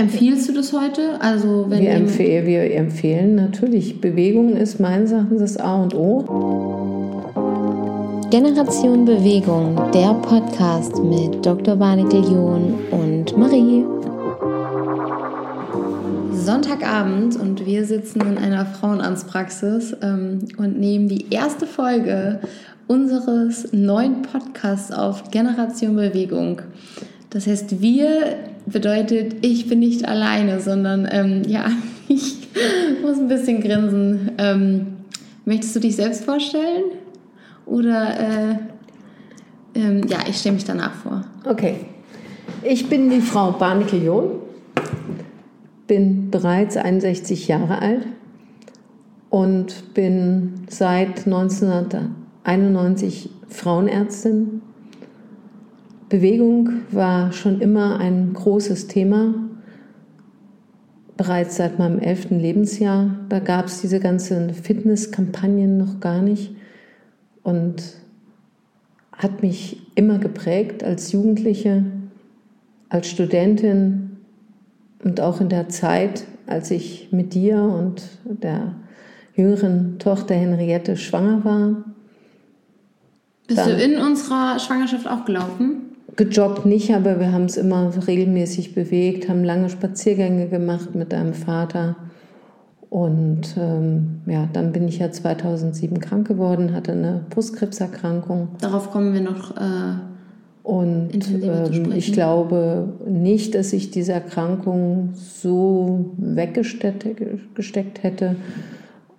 Empfiehlst du das heute? Also wenn wir, empfeh wir empfehlen natürlich. Bewegung ist meines Erachtens das A und O. Generation Bewegung, der Podcast mit Dr. Barnikel John und Marie. Sonntagabend und wir sitzen in einer Frauenarztpraxis ähm, und nehmen die erste Folge unseres neuen Podcasts auf Generation Bewegung. Das heißt, wir bedeutet, ich bin nicht alleine, sondern ähm, ja, ich muss ein bisschen grinsen. Ähm, möchtest du dich selbst vorstellen? Oder äh, ähm, ja, ich stelle mich danach vor. Okay. Ich bin die Frau Barnicke-John, bin bereits 61 Jahre alt und bin seit 1991 Frauenärztin Bewegung war schon immer ein großes Thema, bereits seit meinem elften Lebensjahr. Da gab es diese ganzen Fitnesskampagnen noch gar nicht und hat mich immer geprägt als Jugendliche, als Studentin und auch in der Zeit, als ich mit dir und der jüngeren Tochter Henriette schwanger war. Bist du in unserer Schwangerschaft auch gelaufen? Gejoggt nicht, aber wir haben es immer regelmäßig bewegt, haben lange Spaziergänge gemacht mit deinem Vater. Und ähm, ja, dann bin ich ja 2007 krank geworden, hatte eine Brustkrebserkrankung. Darauf kommen wir noch. Äh, und ähm, ich glaube nicht, dass ich diese Erkrankung so weggesteckt hätte.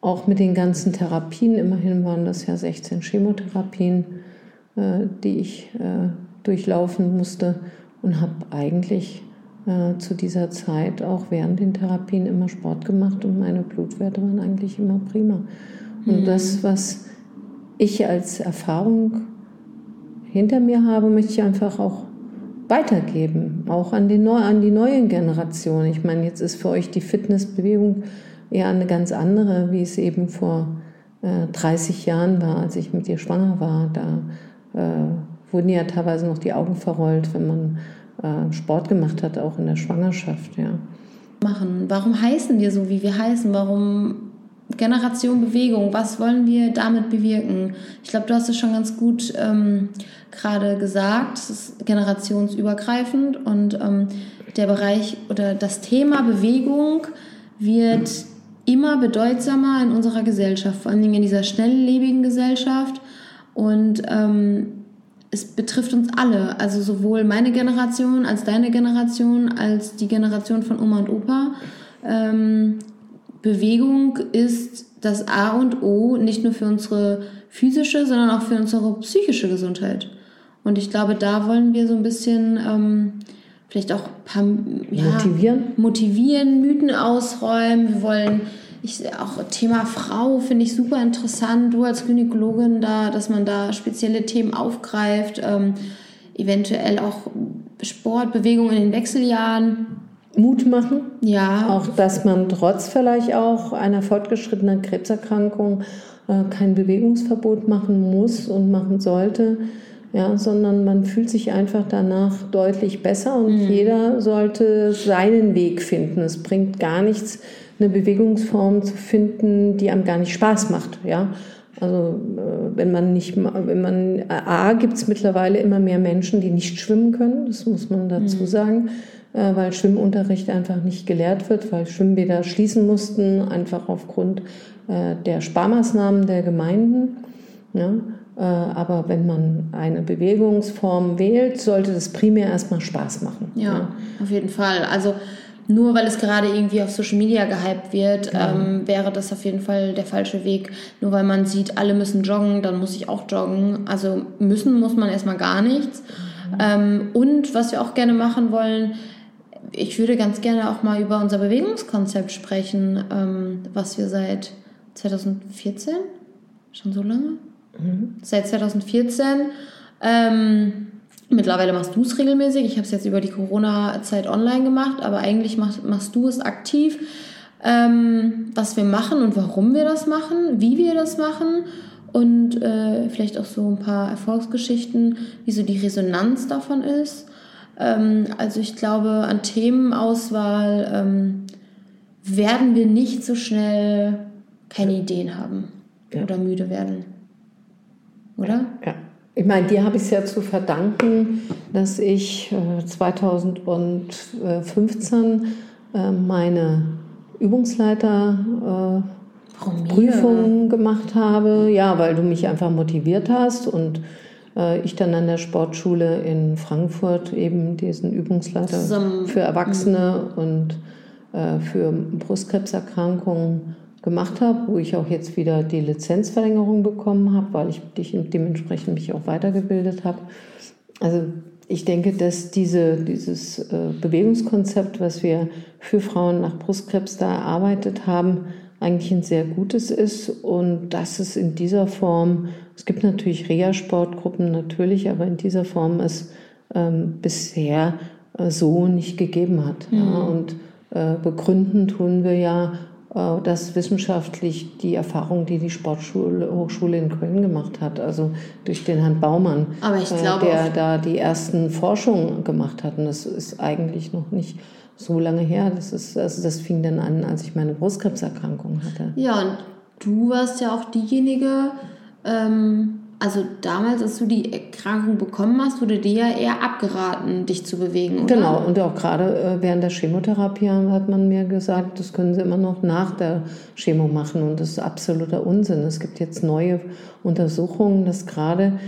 Auch mit den ganzen Therapien, immerhin waren das ja 16 Chemotherapien, äh, die ich äh, durchlaufen musste und habe eigentlich äh, zu dieser Zeit auch während den Therapien immer Sport gemacht und meine Blutwerte waren eigentlich immer prima. Und mhm. das, was ich als Erfahrung hinter mir habe, möchte ich einfach auch weitergeben, auch an die, Neu an die neuen Generationen. Ich meine, jetzt ist für euch die Fitnessbewegung eher eine ganz andere, wie es eben vor äh, 30 Jahren war, als ich mit dir schwanger war. Da äh, wurden ja teilweise noch die Augen verrollt, wenn man äh, Sport gemacht hat, auch in der Schwangerschaft. Ja. Machen. Warum heißen wir so, wie wir heißen? Warum Generation Bewegung? Was wollen wir damit bewirken? Ich glaube, du hast es schon ganz gut ähm, gerade gesagt. Es ist generationsübergreifend und ähm, der Bereich oder das Thema Bewegung wird immer bedeutsamer in unserer Gesellschaft, vor allen Dingen in dieser schnelllebigen Gesellschaft. Und ähm, es betrifft uns alle, also sowohl meine Generation als deine Generation, als die Generation von Oma und Opa. Ähm, Bewegung ist das A und O, nicht nur für unsere physische, sondern auch für unsere psychische Gesundheit. Und ich glaube, da wollen wir so ein bisschen ähm, vielleicht auch paar, ja, motivieren. motivieren, Mythen ausräumen. Wir wollen ich, auch Thema Frau finde ich super interessant. Du als Gynäkologin da, dass man da spezielle Themen aufgreift, ähm, eventuell auch Sport, Bewegung in den Wechseljahren. Mut machen. Ja. Auch, dass man trotz vielleicht auch einer fortgeschrittenen Krebserkrankung äh, kein Bewegungsverbot machen muss und machen sollte. Ja, sondern man fühlt sich einfach danach deutlich besser und mhm. jeder sollte seinen Weg finden. Es bringt gar nichts, eine Bewegungsform zu finden, die einem gar nicht Spaß macht. Ja? Also äh, wenn man nicht, wenn man, A, gibt es mittlerweile immer mehr Menschen, die nicht schwimmen können, das muss man dazu mhm. sagen, äh, weil Schwimmunterricht einfach nicht gelehrt wird, weil Schwimmbäder schließen mussten, einfach aufgrund äh, der Sparmaßnahmen der Gemeinden. Ja? Aber wenn man eine Bewegungsform wählt, sollte das primär erstmal Spaß machen. Ja, ja. auf jeden Fall. Also nur weil es gerade irgendwie auf Social Media gehypt wird, ja. ähm, wäre das auf jeden Fall der falsche Weg. Nur weil man sieht, alle müssen joggen, dann muss ich auch joggen. Also müssen muss man erstmal gar nichts. Mhm. Ähm, und was wir auch gerne machen wollen, ich würde ganz gerne auch mal über unser Bewegungskonzept sprechen, ähm, was wir seit 2014, schon so lange? Mhm. Seit 2014 ähm, Mittlerweile machst du es regelmäßig. Ich habe es jetzt über die Corona-Zeit online gemacht, aber eigentlich machst, machst du es aktiv. Ähm, was wir machen und warum wir das machen, wie wir das machen und äh, vielleicht auch so ein paar Erfolgsgeschichten, wie so die Resonanz davon ist. Ähm, also ich glaube, an Themenauswahl ähm, werden wir nicht so schnell keine Ideen haben ja. oder müde werden. Oder? Ja. Ich meine, dir habe ich es ja zu verdanken, dass ich äh, 2015 äh, meine Übungsleiter äh, Prüfungen gemacht habe. Ja, weil du mich einfach motiviert hast und äh, ich dann an der Sportschule in Frankfurt eben diesen Übungsleiter für Erwachsene mhm. und äh, für Brustkrebserkrankungen gemacht habe, wo ich auch jetzt wieder die Lizenzverlängerung bekommen habe, weil ich dich dementsprechend mich auch weitergebildet habe. Also ich denke, dass diese, dieses äh, Bewegungskonzept, was wir für Frauen nach Brustkrebs da erarbeitet haben, eigentlich ein sehr gutes ist und dass es in dieser Form, es gibt natürlich Reha-Sportgruppen natürlich, aber in dieser Form es ähm, bisher äh, so nicht gegeben hat. Mhm. Ja, und äh, begründen tun wir ja das wissenschaftlich die Erfahrung, die die Sportschule Hochschule in Köln gemacht hat, also durch den Herrn Baumann, äh, der da die ersten Forschungen gemacht hat. Und das ist eigentlich noch nicht so lange her. Das ist, also das fing dann an, als ich meine Brustkrebserkrankung hatte. Ja, und du warst ja auch diejenige, ähm, also damals, als du die Erkrankung bekommen hast, wurde dir ja eher abgeraten, dich zu bewegen, oder? Genau, und auch gerade äh, während der Chemotherapie hat man mir gesagt, das können Sie immer noch nach der Chemo machen und das ist absoluter Unsinn. Es gibt jetzt neue Untersuchungen, dass gerade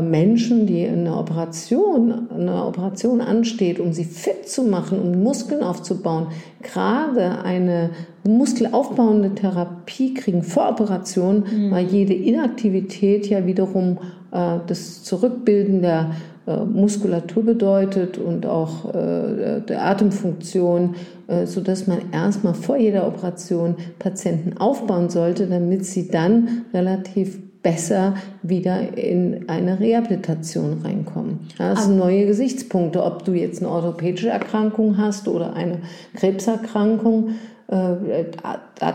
Menschen, die eine Operation, eine Operation ansteht, um sie fit zu machen, um Muskeln aufzubauen, gerade eine muskelaufbauende Therapie kriegen vor Operation, mhm. weil jede Inaktivität ja wiederum äh, das Zurückbilden der äh, Muskulatur bedeutet und auch äh, der Atemfunktion, äh, so dass man erstmal vor jeder Operation Patienten aufbauen sollte, damit sie dann relativ besser wieder in eine Rehabilitation reinkommen. Das sind neue Gesichtspunkte, ob du jetzt eine orthopädische Erkrankung hast oder eine Krebserkrankung. Äh,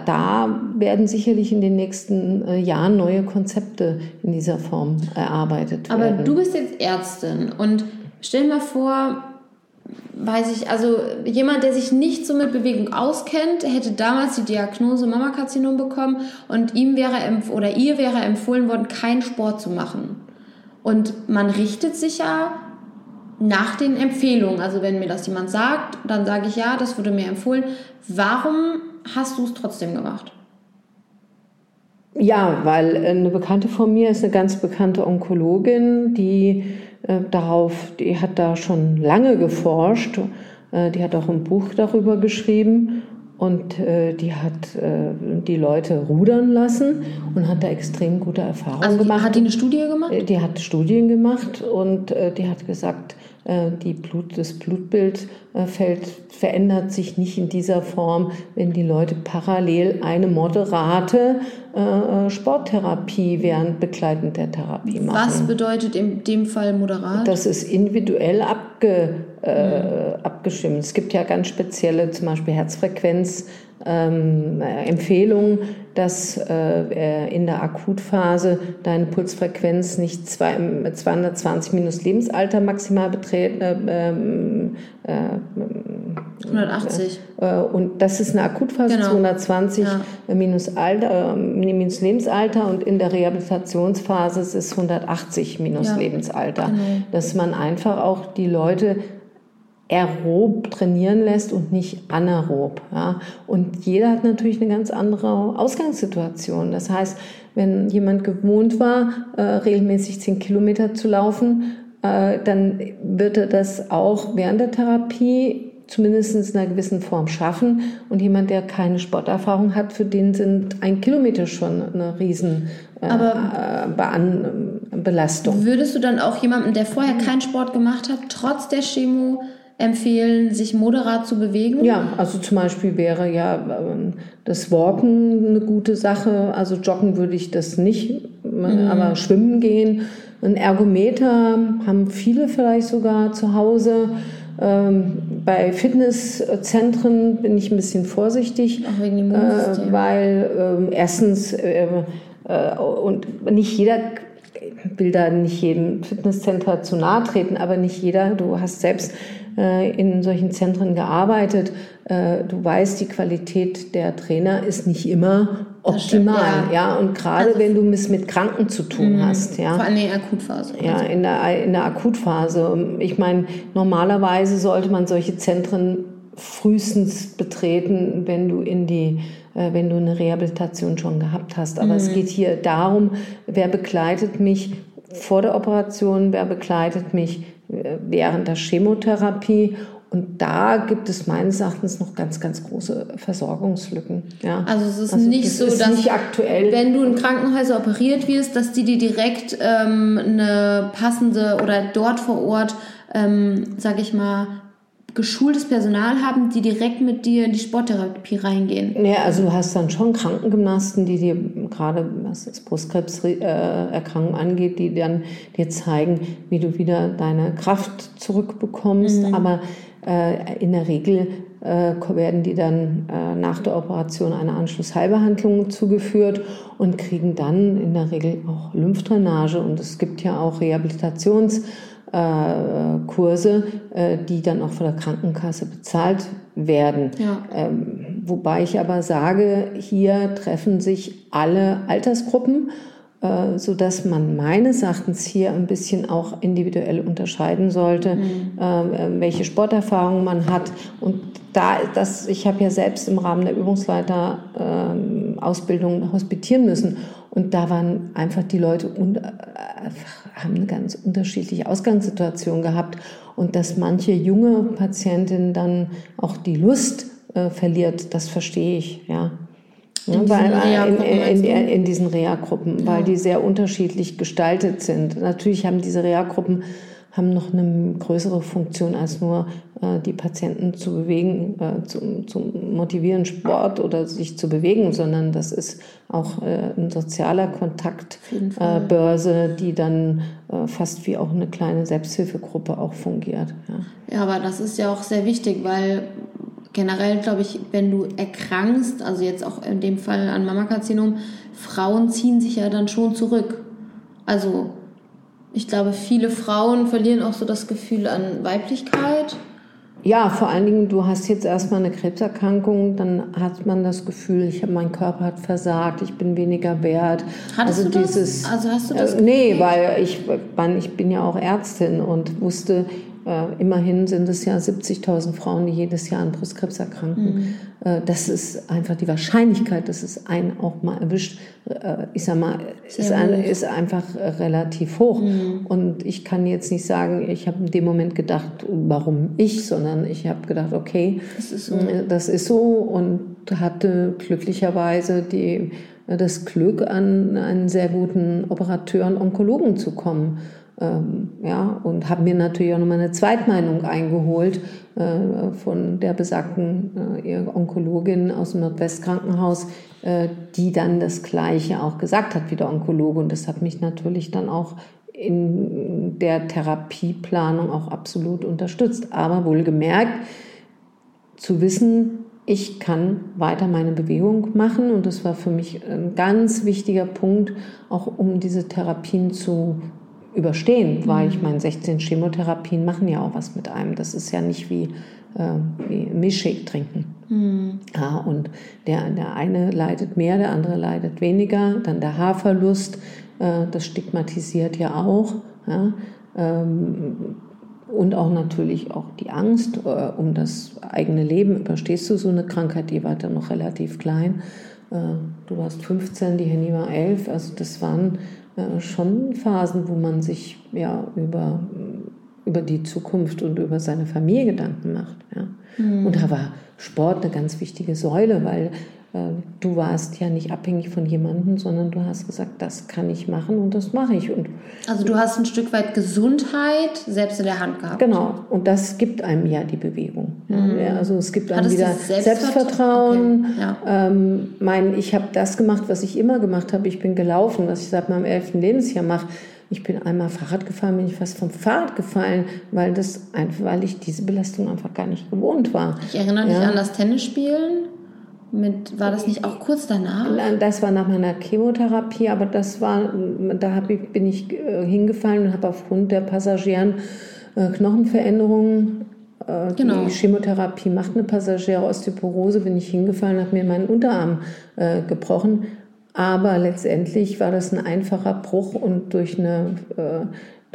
da werden sicherlich in den nächsten äh, Jahren neue Konzepte in dieser Form erarbeitet werden. Aber du bist jetzt Ärztin und stell dir mal vor, weiß ich, also jemand, der sich nicht so mit Bewegung auskennt, hätte damals die Diagnose Mammakarzinom bekommen und ihm wäre oder ihr wäre empfohlen worden, keinen Sport zu machen. Und man richtet sich ja nach den Empfehlungen. Also wenn mir das jemand sagt, dann sage ich ja, das wurde mir empfohlen. Warum hast du es trotzdem gemacht? Ja, weil eine Bekannte von mir ist eine ganz bekannte Onkologin, die äh, darauf, die hat da schon lange geforscht, äh, die hat auch ein Buch darüber geschrieben und äh, die hat äh, die Leute rudern lassen und hat da extrem gute Erfahrungen also gemacht. Hat die eine Studie gemacht? Äh, die hat Studien gemacht und äh, die hat gesagt, äh, die Blut, das Blutbildfeld verändert sich nicht in dieser Form, wenn die Leute parallel eine moderate äh, Sporttherapie während begleitend der Therapie machen. Was bedeutet in dem Fall moderat? Das ist individuell abge, äh, mhm. abgestimmt. Es gibt ja ganz spezielle, zum Beispiel Herzfrequenz ähm, Empfehlung, dass äh, in der Akutphase deine Pulsfrequenz nicht zwei, 220 minus Lebensalter maximal betreten. Äh, äh, 180. Äh, und das ist eine Akutphase, genau. 220 ja. minus, Alter, äh, minus Lebensalter und in der Rehabilitationsphase ist es 180 minus ja. Lebensalter. Genau. Dass man einfach auch die Leute aerob trainieren lässt und nicht anaerob. Ja. Und jeder hat natürlich eine ganz andere Ausgangssituation. Das heißt, wenn jemand gewohnt war, äh, regelmäßig zehn Kilometer zu laufen, äh, dann wird er das auch während der Therapie zumindest in einer gewissen Form schaffen. Und jemand, der keine Sporterfahrung hat, für den sind ein Kilometer schon eine riesen äh, Belastung. Würdest du dann auch jemandem, der vorher keinen Sport gemacht hat, trotz der Chemo empfehlen, sich moderat zu bewegen? Ja, also zum Beispiel wäre ja ähm, das Walken eine gute Sache. Also joggen würde ich das nicht, mhm. aber schwimmen gehen. Ein Ergometer haben viele vielleicht sogar zu Hause. Ähm, bei Fitnesszentren bin ich ein bisschen vorsichtig, Auch wegen dem äh, weil äh, erstens äh, äh, und nicht jeder will da nicht jedem Fitnesscenter zu nahe treten, aber nicht jeder, du hast selbst äh, in solchen Zentren gearbeitet, äh, du weißt, die Qualität der Trainer ist nicht immer optimal, stimmt, ja. ja. Und gerade also, wenn du es mit Kranken zu tun mh, hast, ja. Vor allem in der Akutphase. Ja, in der, in der Akutphase. Ich meine, normalerweise sollte man solche Zentren frühestens betreten, wenn du in die äh, wenn du eine Rehabilitation schon gehabt hast. Aber mhm. es geht hier darum, wer begleitet mich vor der Operation, wer begleitet mich während der Chemotherapie und da gibt es meines Erachtens noch ganz, ganz große Versorgungslücken. Ja. Also es ist also nicht so, ist dass nicht aktuell. wenn du in Krankenhäusern operiert wirst, dass die dir direkt ähm, eine passende oder dort vor Ort, ähm, sage ich mal, geschultes Personal haben, die direkt mit dir in die Sporttherapie reingehen. Ja, also du hast dann schon Krankengymnasten, die dir gerade, was das Brustkrebserkrankung angeht, die dann dir zeigen, wie du wieder deine Kraft zurückbekommst. Mhm. Aber äh, in der Regel äh, werden die dann äh, nach der Operation eine Anschlussheilbehandlung zugeführt und kriegen dann in der Regel auch Lymphdrainage. Und es gibt ja auch Rehabilitations- äh, Kurse, äh, die dann auch von der Krankenkasse bezahlt werden. Ja. Ähm, wobei ich aber sage, hier treffen sich alle Altersgruppen, äh, so dass man meines Erachtens hier ein bisschen auch individuell unterscheiden sollte, mhm. äh, welche Sporterfahrung man hat. Und da, das, ich habe ja selbst im Rahmen der Übungsleiter-Ausbildung ähm, hospitieren müssen. Und da waren einfach die Leute und äh, haben eine ganz unterschiedliche Ausgangssituation gehabt. Und dass manche junge Patientinnen dann auch die Lust äh, verliert, das verstehe ich, ja. In, weil, in, in, in, in diesen Reha-Gruppen, ja. weil die sehr unterschiedlich gestaltet sind. Natürlich haben diese Reha-Gruppen haben noch eine größere Funktion als nur äh, die Patienten zu bewegen, äh, zu, zu motivieren, Sport oder sich zu bewegen, sondern das ist auch äh, ein sozialer Kontaktbörse, äh, die dann äh, fast wie auch eine kleine Selbsthilfegruppe auch fungiert. Ja. ja, aber das ist ja auch sehr wichtig, weil generell glaube ich, wenn du erkrankst, also jetzt auch in dem Fall an Mammakarzinom, Frauen ziehen sich ja dann schon zurück. Also ich glaube, viele Frauen verlieren auch so das Gefühl an Weiblichkeit. Ja, vor allen Dingen, du hast jetzt erstmal eine Krebserkrankung, dann hat man das Gefühl, ich habe mein Körper hat versagt, ich bin weniger wert. Hattest also du dieses, das? Also hast du das? Äh, nee, weil ich, ich bin ja auch Ärztin und wusste, äh, immerhin sind es ja 70.000 Frauen, die jedes Jahr an Brustkrebs erkranken. Mhm. Äh, das ist einfach die Wahrscheinlichkeit, dass es einen auch mal erwischt, äh, ich sag mal, ist, ein, ist, einfach relativ hoch. Mhm. Und ich kann jetzt nicht sagen, ich habe in dem Moment gedacht, warum ich, sondern ich habe gedacht, okay, das ist so, äh, das ist so und hatte glücklicherweise die, das Glück, an einen sehr guten Operateur und Onkologen zu kommen ähm, ja, und habe mir natürlich auch nochmal eine Zweitmeinung eingeholt äh, von der besagten äh, Onkologin aus dem Nordwestkrankenhaus, äh, die dann das Gleiche auch gesagt hat wie der Onkologe. Und das hat mich natürlich dann auch in der Therapieplanung auch absolut unterstützt. Aber wohlgemerkt, zu wissen, ich kann weiter meine Bewegung machen und das war für mich ein ganz wichtiger Punkt, auch um diese Therapien zu überstehen, mhm. weil ich meine, 16 Chemotherapien machen ja auch was mit einem. Das ist ja nicht wie, äh, wie Milchshake trinken. Mhm. Ja, und der, der eine leidet mehr, der andere leidet weniger. Dann der Haarverlust, äh, das stigmatisiert ja auch. Ja, ähm, und auch natürlich auch die Angst äh, um das eigene Leben. Überstehst du so eine Krankheit, die war dann noch relativ klein. Äh, du warst 15, die Henny war 11. Also das waren äh, schon Phasen, wo man sich ja über, über die Zukunft und über seine Familie Gedanken macht. Ja. Mhm. Und da war Sport eine ganz wichtige Säule, weil du warst ja nicht abhängig von jemandem, sondern du hast gesagt, das kann ich machen und das mache ich. Und also du hast ein Stück weit Gesundheit selbst in der Hand gehabt. Genau, und das gibt einem ja die Bewegung. Mhm. Ja, also es gibt einem wieder Selbstvertrauen. Okay. Ja. Ähm, mein, ich habe das gemacht, was ich immer gemacht habe. Ich bin gelaufen, was ich seit meinem elften Lebensjahr mache. Ich bin einmal Fahrrad gefahren, bin ich fast vom Fahrrad gefallen, weil das weil ich diese Belastung einfach gar nicht gewohnt war. Ich erinnere mich ja. an das Tennisspielen Mit, war das nicht auch kurz danach? Das war nach meiner Chemotherapie, aber das war, da ich, bin ich äh, hingefallen und habe aufgrund der passagieren äh, Knochenveränderungen äh, genau. Die Chemotherapie macht eine passagiere Osteoporose, bin ich hingefallen, habe mir meinen Unterarm äh, gebrochen. Aber letztendlich war das ein einfacher Bruch und durch eine, äh,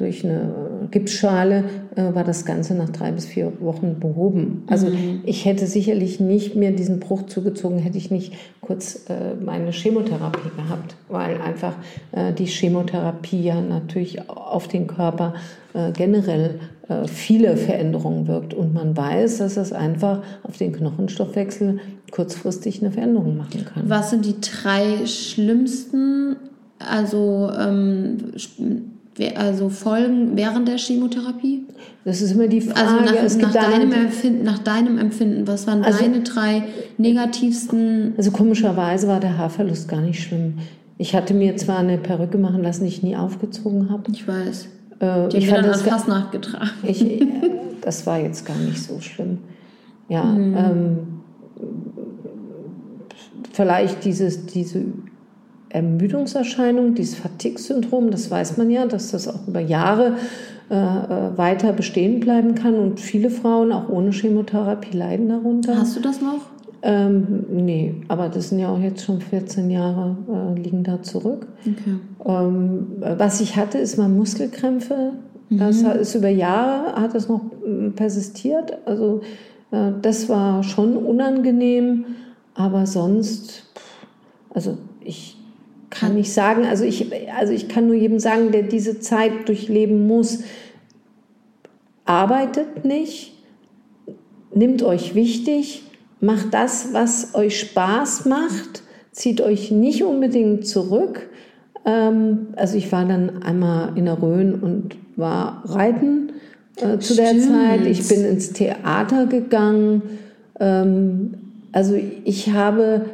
durch eine Gipsschale äh, war das Ganze nach drei bis vier Wochen behoben. Also mhm. ich hätte sicherlich nicht mehr diesen Bruch zugezogen, hätte ich nicht kurz äh, meine Chemotherapie gehabt, weil einfach äh, die Chemotherapie ja natürlich auf den Körper äh, generell äh, viele Veränderungen wirkt. Und man weiß, dass das einfach auf den Knochenstoffwechsel kurzfristig eine Veränderung machen kann. Was sind die drei schlimmsten, also, ähm, also Folgen während der Chemotherapie? Das ist immer die Frage. Also nach, nach deinem, Empfinden, nach deinem Empfinden, was waren also, deine drei negativsten? Also komischerweise war der Haarverlust gar nicht schlimm. Ich hatte mir zwar eine Perücke machen lassen, die ich nie aufgezogen habe. Ich weiß. Äh, Die ich fand das fast nachgetragen. Ich, äh, das war jetzt gar nicht so schlimm. Ja, mhm. ähm, vielleicht dieses, diese Ermüdungserscheinung, dieses Fatigue-Syndrom, das weiß man ja, dass das auch über Jahre äh, äh, weiter bestehen bleiben kann und viele Frauen auch ohne Chemotherapie leiden darunter. Hast du das noch? Ähm, nee, aber das sind ja auch jetzt schon 14 Jahre, äh, liegen da zurück. Okay. Ähm, was ich hatte, ist mal Muskelkrämpfe. Mhm. Das ist über Jahre, hat das noch äh, persistiert. Also äh, das war schon unangenehm, aber sonst, also ich kann nicht sagen, also ich, also ich kann nur jedem sagen, der diese Zeit durchleben muss, arbeitet nicht, nimmt euch wichtig, macht das, was euch Spaß macht, zieht euch nicht unbedingt zurück. Ähm, also ich war dann einmal in der Rhön und war reiten äh, zu Stimmt. der Zeit. Ich bin ins Theater gegangen. Ähm, also ich habe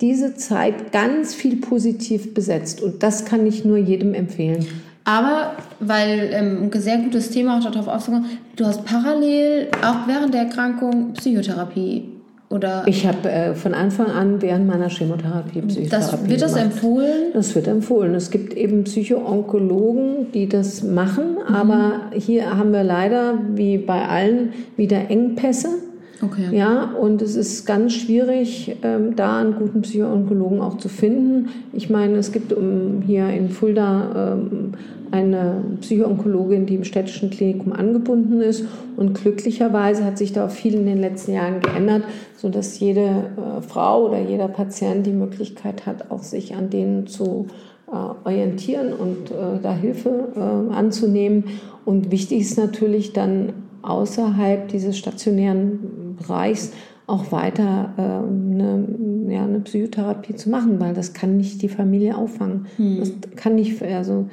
diese Zeit ganz viel positiv besetzt und das kann ich nur jedem empfehlen. Aber, weil ähm, ein sehr gutes Thema auch darauf aufzukommen, du hast parallel auch während der Erkrankung Psychotherapie oder ich habe äh, von Anfang an während meiner Chemotherapie Psychotherapie das, Wird das gemacht. empfohlen? Das wird empfohlen. Es gibt eben Psychoonkologen, die das machen, mhm. aber hier haben wir leider, wie bei allen, wieder Engpässe. Okay. Ja, und es ist ganz schwierig, ähm, da einen guten Psychoonkologen auch zu finden. Ich meine, es gibt um, hier in Fulda ähm, eine Psychoonkologin, die im städtischen Klinikum angebunden ist. Und glücklicherweise hat sich da auch viel in den letzten Jahren geändert, sodass jede äh, Frau oder jeder Patient die Möglichkeit hat, auch sich an denen zu äh, orientieren und äh, da Hilfe äh, anzunehmen. Und wichtig ist natürlich dann außerhalb dieses stationären Bereichs auch weiter äh, eine, ja, eine Psychotherapie zu machen, weil das kann nicht die Familie auffangen. Hm. Das kann nicht, also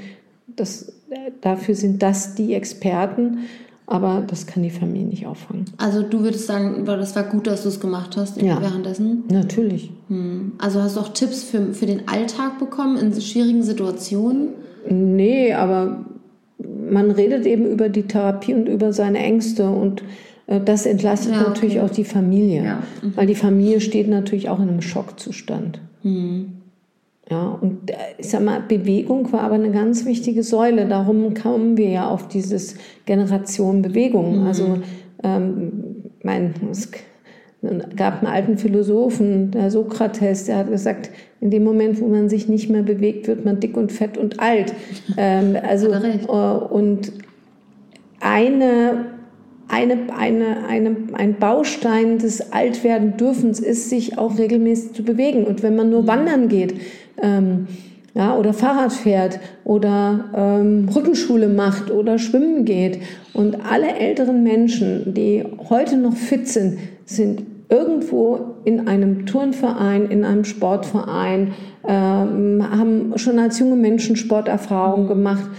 das, dafür sind das die Experten, aber das kann die Familie nicht auffangen. Also du würdest sagen, das war gut, dass du es gemacht hast ja. währenddessen? Natürlich. Hm. Also hast du auch Tipps für, für den Alltag bekommen in schwierigen Situationen? Nee, aber man redet eben über die Therapie und über seine Ängste und äh, das entlastet ja, okay. natürlich auch die Familie, ja. mhm. weil die Familie steht natürlich auch in einem Schockzustand. Mhm. Ja, und äh, ich sag mal, Bewegung war aber eine ganz wichtige Säule. Darum kommen wir ja auf dieses Generation Bewegung. Mhm. Also, ähm, mein, es gab einen alten Philosophen, der Sokrates, der hat gesagt, in dem Moment, wo man sich nicht mehr bewegt, wird man dick und fett und alt. Ähm, also, äh, und eine eine, eine, eine, ein Baustein des Altwerden-Dürfens ist, sich auch regelmäßig zu bewegen. Und wenn man nur mhm. wandern geht ähm, ja, oder Fahrrad fährt oder ähm, Rückenschule macht oder schwimmen geht und alle älteren Menschen, die heute noch fit sind, sind irgendwo in einem Turnverein, in einem Sportverein, ähm, haben schon als junge Menschen Sporterfahrung mhm. gemacht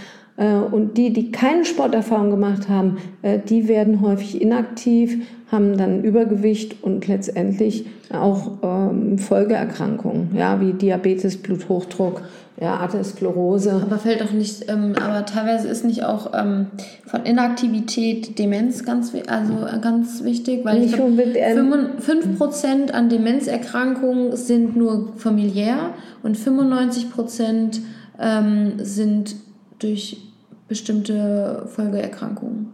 und die, die keine Sporterfahrung gemacht haben, äh, die werden häufig inaktiv, haben dann Übergewicht und letztendlich auch ähm, Folgeerkrankungen, ja, wie Diabetes, Bluthochdruck, ja, Arteriosklerose. Aber fällt doch nicht, ähm, aber teilweise ist nicht auch ähm, von Inaktivität Demenz ganz, also ganz wichtig, weil nicht ich glaub, 5% an Demenzerkrankungen sind nur familiär und 95% ähm, sind durch bestimmte Folgeerkrankungen.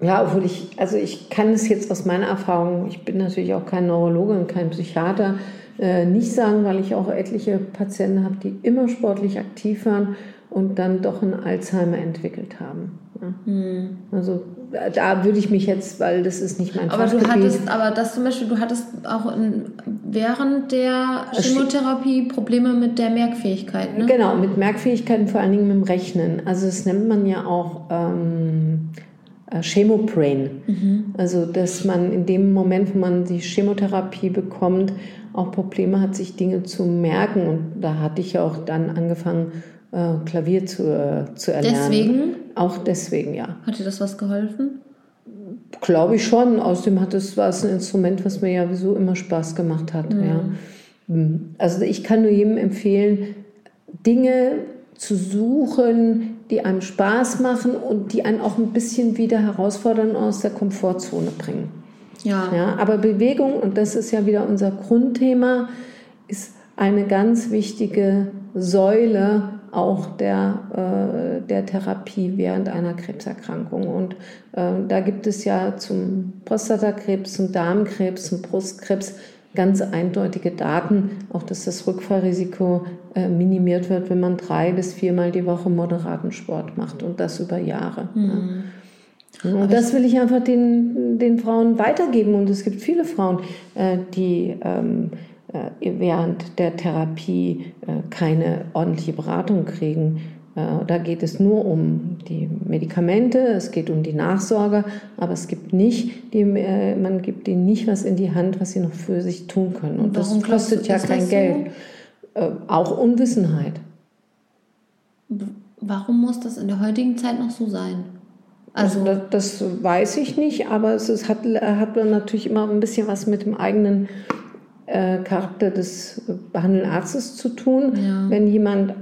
Ja, obwohl ich, also ich kann es jetzt aus meiner Erfahrung, ich bin natürlich auch kein Neurologe und kein Psychiater, äh, nicht sagen, weil ich auch etliche Patienten habe, die immer sportlich aktiv waren und dann doch einen Alzheimer entwickelt haben. Ja. Mhm. Also da würde ich mich jetzt, weil das ist nicht mein aber Fachgebiet. Du hattest, aber das zum Beispiel, du hattest auch in, während der Chemotherapie Probleme mit der Merkfähigkeit, ne? Genau, mit Merkfähigkeiten, vor allen Dingen mit dem Rechnen. Also das nennt man ja auch ähm, äh, Chemobrain. Mhm. Also dass man in dem Moment, wo man die Chemotherapie bekommt, auch Probleme hat, sich Dinge zu merken. Und da hatte ich auch dann angefangen, äh, Klavier zu, äh, zu erlernen. Deswegen? Auch deswegen, ja. Hat dir das was geholfen? Glaube ich schon. Außerdem hat es, war es ein Instrument, was mir ja sowieso immer Spaß gemacht hat. Mhm. Ja. Hm. Also ich kann nur jedem empfehlen, Dinge zu suchen, die einem Spaß machen und die einen auch ein bisschen wieder herausfordern und aus der Komfortzone bringen. Ja. ja. Aber Bewegung, und das ist ja wieder unser Grundthema, ist eine ganz wichtige Säule auch der, äh, der Therapie während einer Krebserkrankung. Und äh, da gibt es ja zum Prostatakrebs, zum Darmkrebs, zum Brustkrebs ganz eindeutige Daten, auch dass das Rückfallrisiko äh, minimiert wird, wenn man drei bis viermal die Woche moderaten Sport macht und das über Jahre. Mhm. Ja. Und das will ich einfach den, den Frauen weitergeben. Und es gibt viele Frauen, äh, die ähm, äh, während der Therapie äh, keine ordentliche Beratung kriegen. Äh, da geht es nur um die Medikamente, es geht um die Nachsorge, aber es gibt nicht, die, man gibt ihnen nicht was in die Hand, was sie noch für sich tun können. Und, Und das kostet ja kein Geld. So? Auch Unwissenheit. Warum muss das in der heutigen Zeit noch so sein? Also das, das weiß ich nicht, aber es ist, hat, hat natürlich immer ein bisschen was mit dem eigenen äh, Charakter des behandelnden Arztes zu tun. Ja. Wenn jemand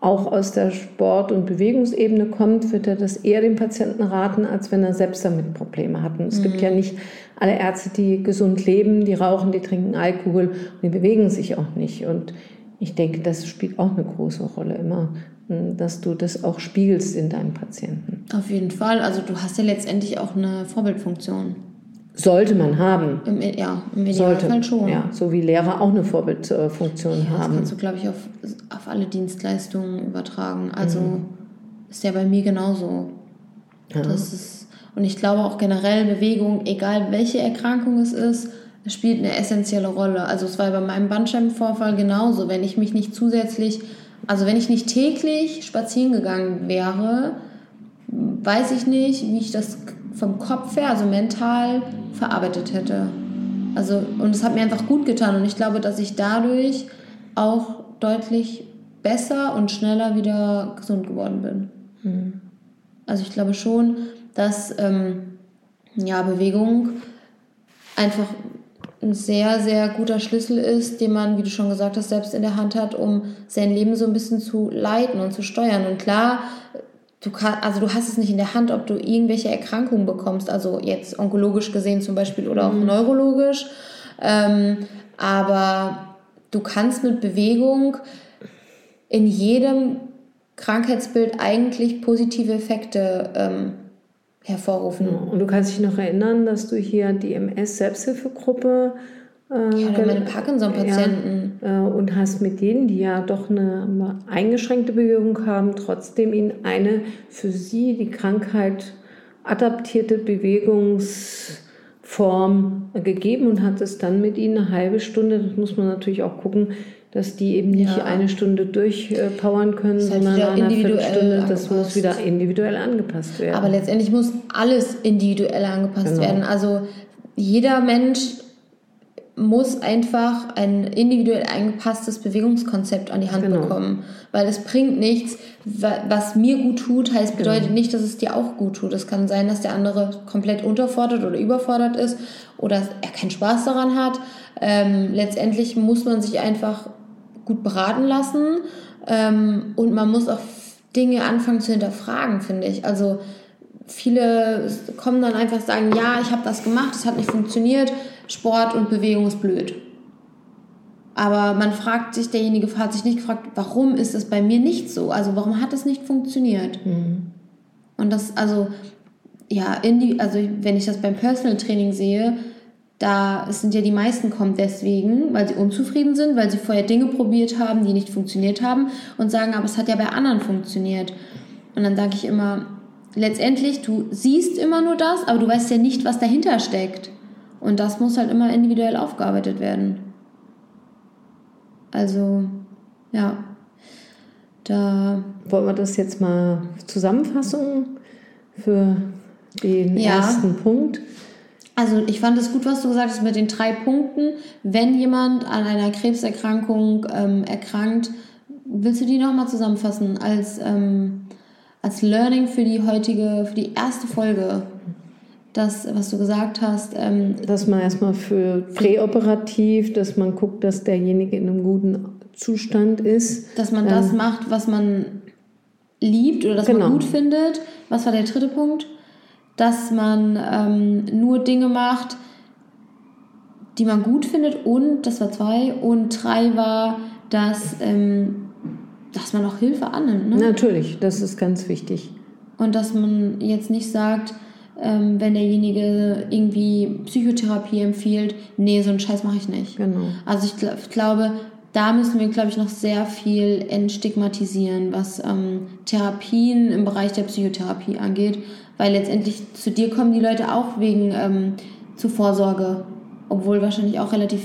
auch aus der Sport- und Bewegungsebene kommt, wird er das eher dem Patienten raten, als wenn er selbst damit Probleme hat. Und es mhm. gibt ja nicht alle Ärzte, die gesund leben, die rauchen, die trinken Alkohol und die bewegen sich auch nicht. Und ich denke, das spielt auch eine große Rolle immer, hm, dass du das auch spiegelst in deinem Patienten. Auf jeden Fall. Also du hast ja letztendlich auch eine Vorbildfunktion. Sollte man haben. Im, ja, im Sollte, schon. Ja, so wie Lehrer auch eine Vorbildfunktion ja, haben. Das kannst du, glaube ich, auf, auf alle Dienstleistungen übertragen. Also mhm. ist ja bei mir genauso. Ja. Das ist, und ich glaube auch generell Bewegung, egal welche Erkrankung es ist, spielt eine essentielle Rolle. Also es war bei meinem Bandscheibenvorfall genauso. Wenn ich mich nicht zusätzlich, also wenn ich nicht täglich spazieren gegangen wäre, weiß ich nicht, wie ich das vom Kopf her, also mental, verarbeitet hätte. Also, und es hat mir einfach gut getan und ich glaube, dass ich dadurch auch deutlich besser und schneller wieder gesund geworden bin. Mhm. Also ich glaube schon, dass ähm, ja, Bewegung einfach ein sehr, sehr guter Schlüssel ist, den man, wie du schon gesagt hast, selbst in der Hand hat, um sein Leben so ein bisschen zu leiten und zu steuern. Und klar, du kann, also du hast es nicht in der Hand, ob du irgendwelche Erkrankungen bekommst, also jetzt onkologisch gesehen zum Beispiel oder auch mhm. neurologisch. Ähm, aber du kannst mit Bewegung in jedem Krankheitsbild eigentlich positive Effekte ähm, hervorrufen. Und du kannst dich noch erinnern, dass du hier die MS-Selbsthilfegruppe äh, ja, meine Parkinson-Patienten. Ja, äh, und hast mit denen, die ja doch eine eingeschränkte Bewegung haben, trotzdem ihnen eine für sie die Krankheit adaptierte Bewegungsform gegeben und hat es dann mit ihnen eine halbe Stunde, das muss man natürlich auch gucken, dass die eben nicht ja. eine Stunde durchpowern können, das sondern eine Viertelstunde, das muss wieder individuell angepasst werden. Aber letztendlich muss alles individuell angepasst genau. werden. Also jeder Mensch muss einfach ein individuell angepasstes Bewegungskonzept an die Hand genau. bekommen. Weil es bringt nichts, was mir gut tut, heißt bedeutet genau. nicht, dass es dir auch gut tut. Es kann sein, dass der andere komplett unterfordert oder überfordert ist oder er keinen Spaß daran hat. Ähm, letztendlich muss man sich einfach gut beraten lassen ähm, und man muss auch Dinge anfangen zu hinterfragen, finde ich. Also viele kommen dann einfach sagen, ja, ich habe das gemacht, es hat nicht funktioniert, Sport und Bewegung ist blöd. Aber man fragt sich, derjenige hat sich nicht gefragt, warum ist es bei mir nicht so? Also warum hat es nicht funktioniert? Mhm. Und das, also, ja, die, also wenn ich das beim Personal Training sehe, da sind ja die meisten kommen deswegen, weil sie unzufrieden sind, weil sie vorher Dinge probiert haben, die nicht funktioniert haben und sagen, aber es hat ja bei anderen funktioniert. Und dann sage ich immer, letztendlich, du siehst immer nur das, aber du weißt ja nicht, was dahinter steckt. Und das muss halt immer individuell aufgearbeitet werden. Also, ja, da. Wollen wir das jetzt mal zusammenfassen für den ja. ersten Punkt? Also ich fand es gut, was du gesagt hast mit den drei Punkten. Wenn jemand an einer Krebserkrankung ähm, erkrankt, willst du die nochmal zusammenfassen als, ähm, als Learning für die heutige, für die erste Folge? Das, was du gesagt hast. Ähm, dass man erstmal für präoperativ, dass man guckt, dass derjenige in einem guten Zustand ist. Dass man das ähm, macht, was man liebt oder das genau. man gut findet. Was war der dritte Punkt? dass man ähm, nur Dinge macht, die man gut findet und, das war zwei, und drei war, dass, ähm, dass man auch Hilfe annimmt. Ne? Natürlich, das ist ganz wichtig. Und dass man jetzt nicht sagt, ähm, wenn derjenige irgendwie Psychotherapie empfiehlt, nee, so einen Scheiß mache ich nicht. Genau. Also ich, ich glaube, da müssen wir, glaube ich, noch sehr viel entstigmatisieren, was ähm, Therapien im Bereich der Psychotherapie angeht, weil letztendlich zu dir kommen die Leute auch wegen ähm, zur Vorsorge, obwohl wahrscheinlich auch relativ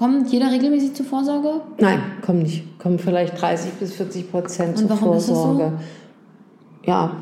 Kommt jeder regelmäßig zur Vorsorge? Nein, kommt nicht. Kommen vielleicht 30 bis 40 Prozent zur Vorsorge. Ist das so? Ja,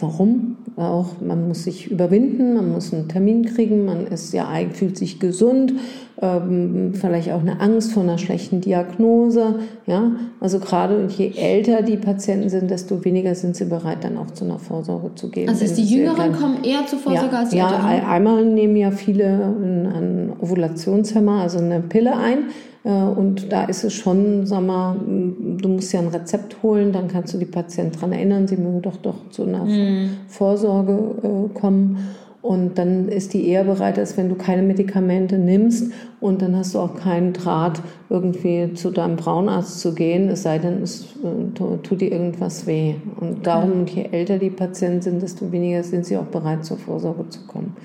warum? Auch man muss sich überwinden, man muss einen Termin kriegen, man ist ja fühlt sich gesund, ähm, vielleicht auch eine Angst vor einer schlechten Diagnose. Ja, also gerade je älter die Patienten sind, desto weniger sind sie bereit, dann auch zu einer Vorsorge zu gehen. Also ist die Jüngeren kommen eher zur Vorsorge ja, als die Ja, einmal nehmen ja viele einen Ovulationshemmer, also eine Pille ein und da ist es schon, sag mal, du musst ja ein Rezept holen, dann kannst du die Patienten daran erinnern, sie mögen doch doch zu einer mhm. Vorsorge äh, kommen. Und dann ist die eher bereit, als wenn du keine Medikamente nimmst und dann hast du auch keinen Draht, irgendwie zu deinem Braunarzt zu gehen, es sei denn, es äh, tut dir irgendwas weh. Und darum, je älter die Patienten sind, desto weniger sind sie auch bereit, zur Vorsorge zu kommen.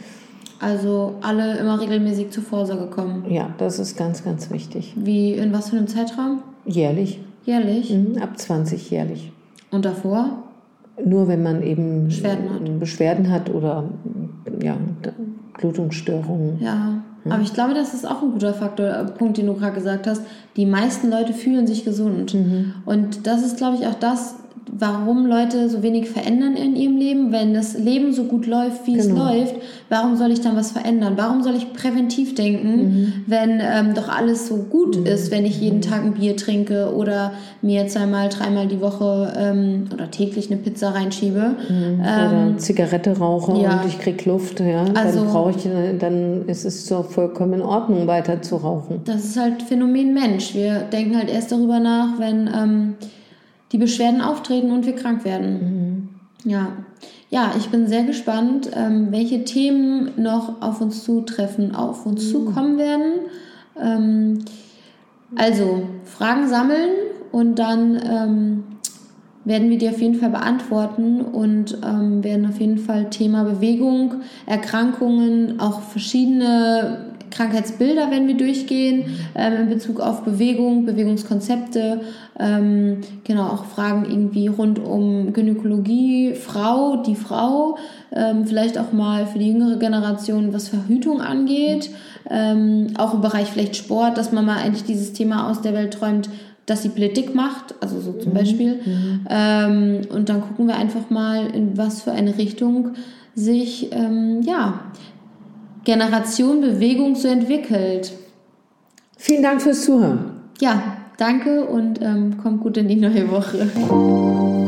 Also alle immer regelmäßig zur Vorsorge kommen. Ja, das ist ganz, ganz wichtig. Wie, in was für einem Zeitraum? Jährlich. Jährlich? Mhm, ab 20 jährlich. Und davor? Nur wenn man eben Beschwerden hat, Beschwerden hat oder ja, Blutungsstörungen. Ja, aber ich glaube, das ist auch ein guter Faktor, äh, Punkt, den du gerade gesagt hast. Die meisten Leute fühlen sich gesund. Mhm. Und das ist, glaube ich, auch das, warum Leute so wenig verändern in ihrem Leben. Wenn das Leben so gut läuft, wie genau. es läuft, warum soll ich dann was verändern? Warum soll ich präventiv denken, mhm. wenn ähm, doch alles so gut mhm. ist, wenn ich jeden Tag ein Bier trinke oder mir zweimal, dreimal die Woche ähm, oder täglich eine Pizza reinschiebe? Mhm. Oder ähm, Zigarette rauche ja. und ich krieg Luft, ja. Also, dann brauche ich, dann ist es so vollkommen in Ordnung, weiter zu rauchen. Das ist halt Phänomen Mensch. Wir denken halt erst darüber nach, wenn ähm, die Beschwerden auftreten und wir krank werden. Mhm. Ja. Ja, ich bin sehr gespannt, ähm, welche Themen noch auf uns zutreffen, auf uns mhm. zukommen werden. Ähm, also, Fragen sammeln und dann ähm, werden wir die auf jeden Fall beantworten und ähm, werden auf jeden Fall Thema Bewegung, Erkrankungen, auch verschiedene Krankheitsbilder werden wir durchgehen ähm, in Bezug auf Bewegung, Bewegungskonzepte, ähm, genau auch Fragen irgendwie rund um Gynäkologie, Frau, die Frau, ähm, vielleicht auch mal für die jüngere Generation, was Verhütung angeht, ähm, auch im Bereich vielleicht Sport, dass man mal eigentlich dieses Thema aus der Welt träumt, dass sie Politik macht, also so zum mhm. Beispiel. Mhm. Ähm, und dann gucken wir einfach mal, in was für eine Richtung sich ähm, ja Generation Bewegung so entwickelt. Vielen Dank fürs Zuhören. Ja, danke und ähm, kommt gut in die neue Woche.